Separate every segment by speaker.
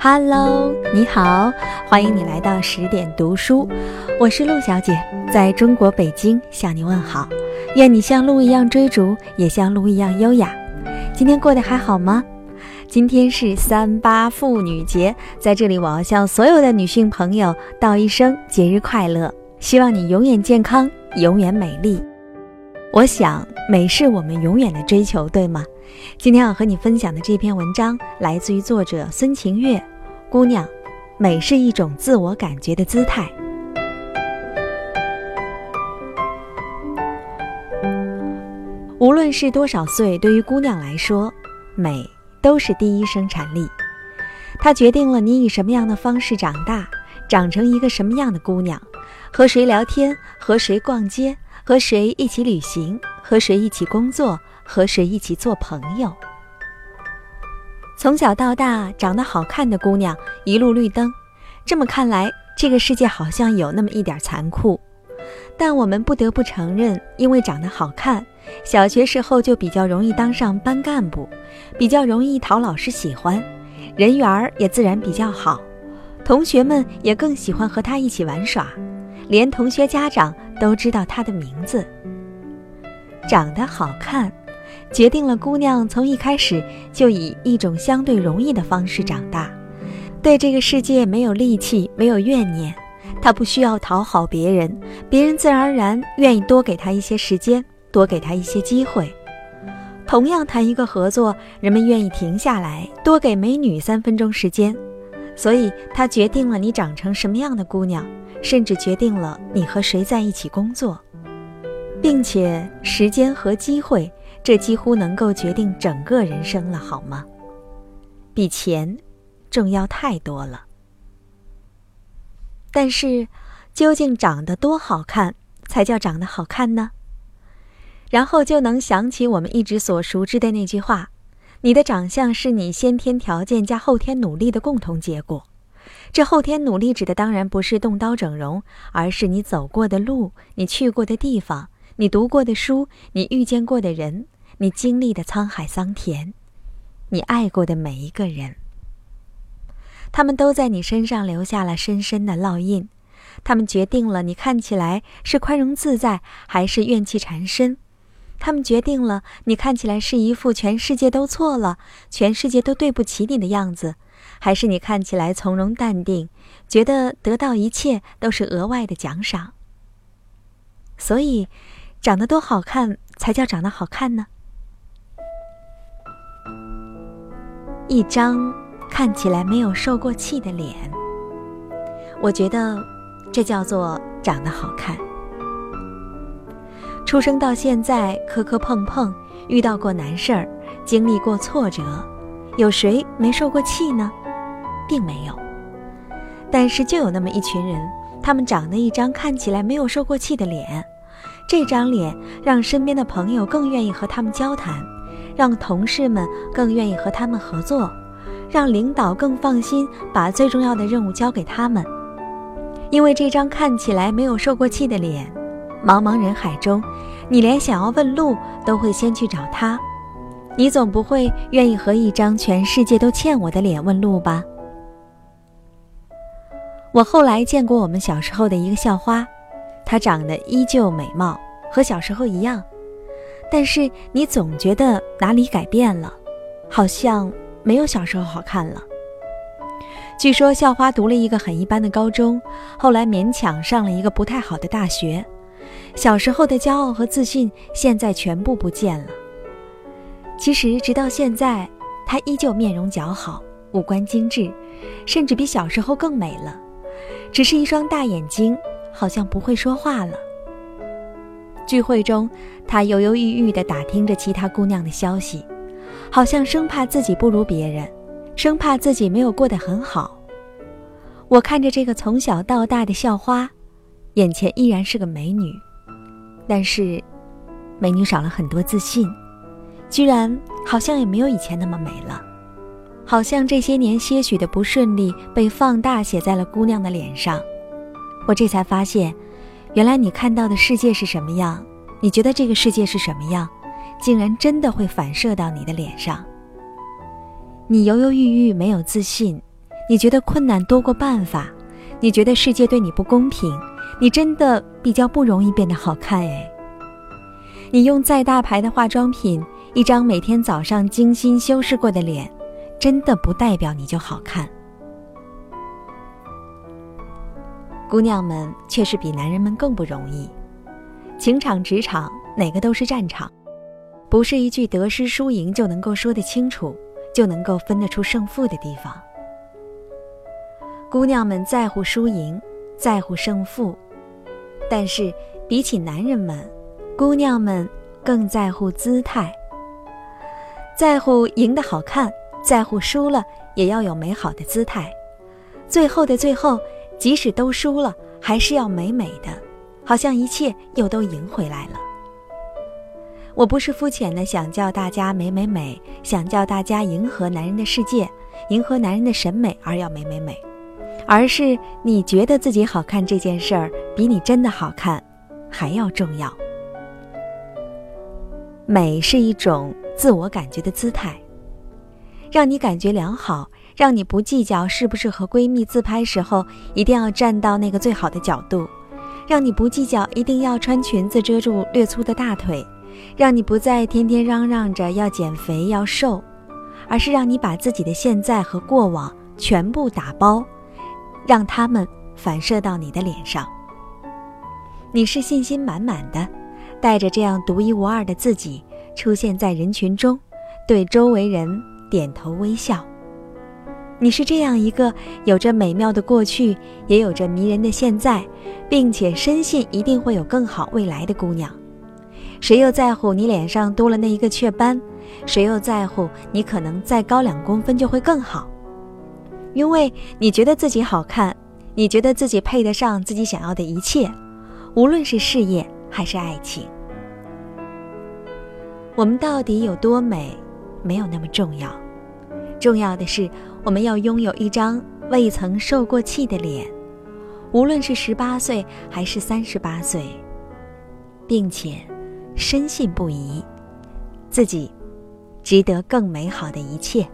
Speaker 1: Hello，你好，欢迎你来到十点读书，我是陆小姐，在中国北京向你问好。愿你像鹿一样追逐，也像鹿一样优雅。今天过得还好吗？今天是三八妇女节，在这里我要向所有的女性朋友道一声节日快乐，希望你永远健康，永远美丽。我想美是我们永远的追求，对吗？今天要和你分享的这篇文章来自于作者孙晴月。姑娘，美是一种自我感觉的姿态。无论是多少岁，对于姑娘来说，美都是第一生产力。它决定了你以什么样的方式长大，长成一个什么样的姑娘，和谁聊天，和谁逛街。和谁一起旅行？和谁一起工作？和谁一起做朋友？从小到大，长得好看的姑娘一路绿灯。这么看来，这个世界好像有那么一点残酷。但我们不得不承认，因为长得好看，小学时候就比较容易当上班干部，比较容易讨老师喜欢，人缘儿也自然比较好，同学们也更喜欢和她一起玩耍。连同学家长都知道她的名字。长得好看，决定了姑娘从一开始就以一种相对容易的方式长大，对这个世界没有戾气，没有怨念。他不需要讨好别人，别人自然而然愿意多给他一些时间，多给他一些机会。同样谈一个合作，人们愿意停下来，多给美女三分钟时间。所以，他决定了你长成什么样的姑娘。甚至决定了你和谁在一起工作，并且时间和机会，这几乎能够决定整个人生了，好吗？比钱重要太多了。但是，究竟长得多好看才叫长得好看呢？然后就能想起我们一直所熟知的那句话：你的长相是你先天条件加后天努力的共同结果。这后天努力指的当然不是动刀整容，而是你走过的路、你去过的地方、你读过的书、你遇见过的人、你经历的沧海桑田、你爱过的每一个人。他们都在你身上留下了深深的烙印，他们决定了你看起来是宽容自在还是怨气缠身，他们决定了你看起来是一副全世界都错了、全世界都对不起你的样子。还是你看起来从容淡定，觉得得到一切都是额外的奖赏。所以，长得多好看才叫长得好看呢？一张看起来没有受过气的脸，我觉得这叫做长得好看。出生到现在，磕磕碰碰，遇到过难事儿，经历过挫折，有谁没受过气呢？并没有，但是就有那么一群人，他们长得一张看起来没有受过气的脸，这张脸让身边的朋友更愿意和他们交谈，让同事们更愿意和他们合作，让领导更放心把最重要的任务交给他们。因为这张看起来没有受过气的脸，茫茫人海中，你连想要问路都会先去找他，你总不会愿意和一张全世界都欠我的脸问路吧？我后来见过我们小时候的一个校花，她长得依旧美貌，和小时候一样，但是你总觉得哪里改变了，好像没有小时候好看了。据说校花读了一个很一般的高中，后来勉强上了一个不太好的大学，小时候的骄傲和自信现在全部不见了。其实直到现在，她依旧面容姣好，五官精致，甚至比小时候更美了。只是一双大眼睛，好像不会说话了。聚会中，他犹犹豫豫地打听着其他姑娘的消息，好像生怕自己不如别人，生怕自己没有过得很好。我看着这个从小到大的校花，眼前依然是个美女，但是，美女少了很多自信，居然好像也没有以前那么美了，好像这些年些许的不顺利被放大写在了姑娘的脸上。我这才发现，原来你看到的世界是什么样，你觉得这个世界是什么样，竟然真的会反射到你的脸上。你犹犹豫豫，没有自信，你觉得困难多过办法，你觉得世界对你不公平，你真的比较不容易变得好看哎。你用再大牌的化妆品，一张每天早上精心修饰过的脸。真的不代表你就好看。姑娘们确实比男人们更不容易。情场、职场哪个都是战场，不是一句得失输赢就能够说得清楚，就能够分得出胜负的地方。姑娘们在乎输赢，在乎胜负，但是比起男人们，姑娘们更在乎姿态，在乎赢得好看。在乎输了也要有美好的姿态，最后的最后，即使都输了，还是要美美的，好像一切又都赢回来了。我不是肤浅的想叫大家美美美，想叫大家迎合男人的世界，迎合男人的审美而要美美美，而是你觉得自己好看这件事儿，比你真的好看还要重要。美是一种自我感觉的姿态。让你感觉良好，让你不计较是不是和闺蜜自拍时候一定要站到那个最好的角度，让你不计较一定要穿裙子遮住略粗的大腿，让你不再天天嚷嚷着要减肥要瘦，而是让你把自己的现在和过往全部打包，让他们反射到你的脸上。你是信心满满的，带着这样独一无二的自己出现在人群中，对周围人。点头微笑。你是这样一个有着美妙的过去，也有着迷人的现在，并且深信一定会有更好未来的姑娘。谁又在乎你脸上多了那一个雀斑？谁又在乎你可能再高两公分就会更好？因为你觉得自己好看，你觉得自己配得上自己想要的一切，无论是事业还是爱情。我们到底有多美？没有那么重要，重要的是我们要拥有一张未曾受过气的脸，无论是十八岁还是三十八岁，并且深信不疑，自己值得更美好的一切。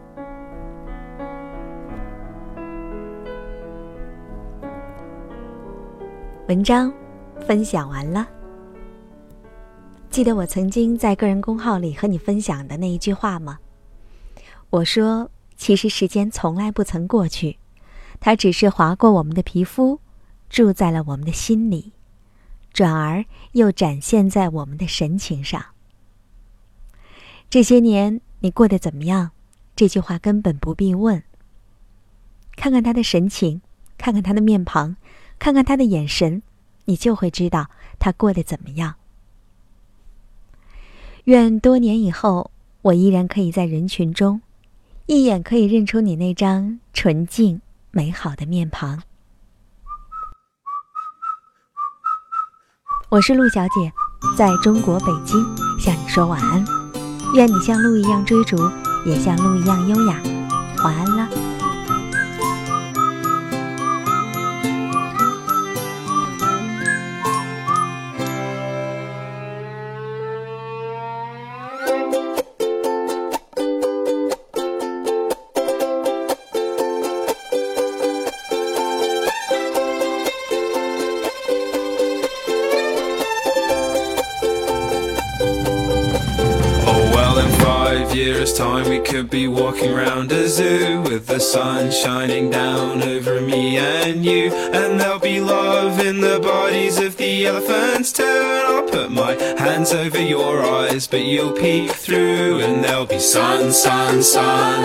Speaker 1: 文章分享完了。记得我曾经在个人公号里和你分享的那一句话吗？我说，其实时间从来不曾过去，它只是划过我们的皮肤，住在了我们的心里，转而又展现在我们的神情上。这些年你过得怎么样？这句话根本不必问。看看他的神情，看看他的面庞，看看他的眼神，你就会知道他过得怎么样。愿多年以后，我依然可以在人群中，一眼可以认出你那张纯净美好的面庞。我是陆小姐，在中国北京向你说晚安。愿你像鹿一样追逐，也像鹿一样优雅。晚安了。
Speaker 2: Could be walking around a zoo with the sun shining down over me and you. And there'll be love in the bodies of the elephants too. And I'll put my hands over your eyes, but you'll peek through. And there'll be sun, sun, sun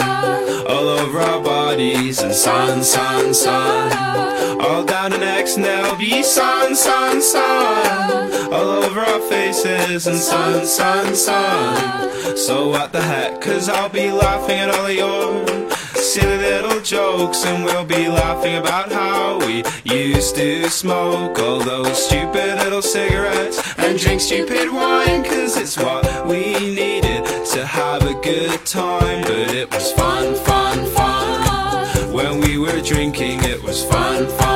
Speaker 2: all over our bodies. And sun, sun, sun all down the. And there'll be sun, sun, sun all over our faces. And sun, sun, sun. So what the heck, cause I'll be laughing at all of your silly little jokes And we'll be laughing about how we used to smoke All those stupid little cigarettes And drink stupid wine Cause it's what we needed to have a good time But it was fun, fun, fun When we were drinking, it was fun, fun.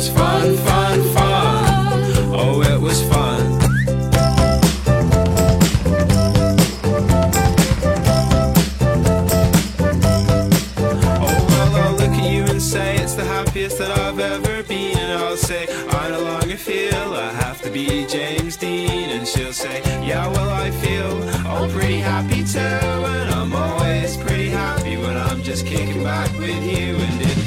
Speaker 2: Was fun, fun, fun. Oh, it was fun. Oh, well, I'll look at you and say it's the happiest that I've ever been. And I'll say, I no longer feel I have to be James Dean. And she'll say, Yeah, well, I feel oh, pretty happy too. And I'm always pretty happy when I'm just kicking back with you. And if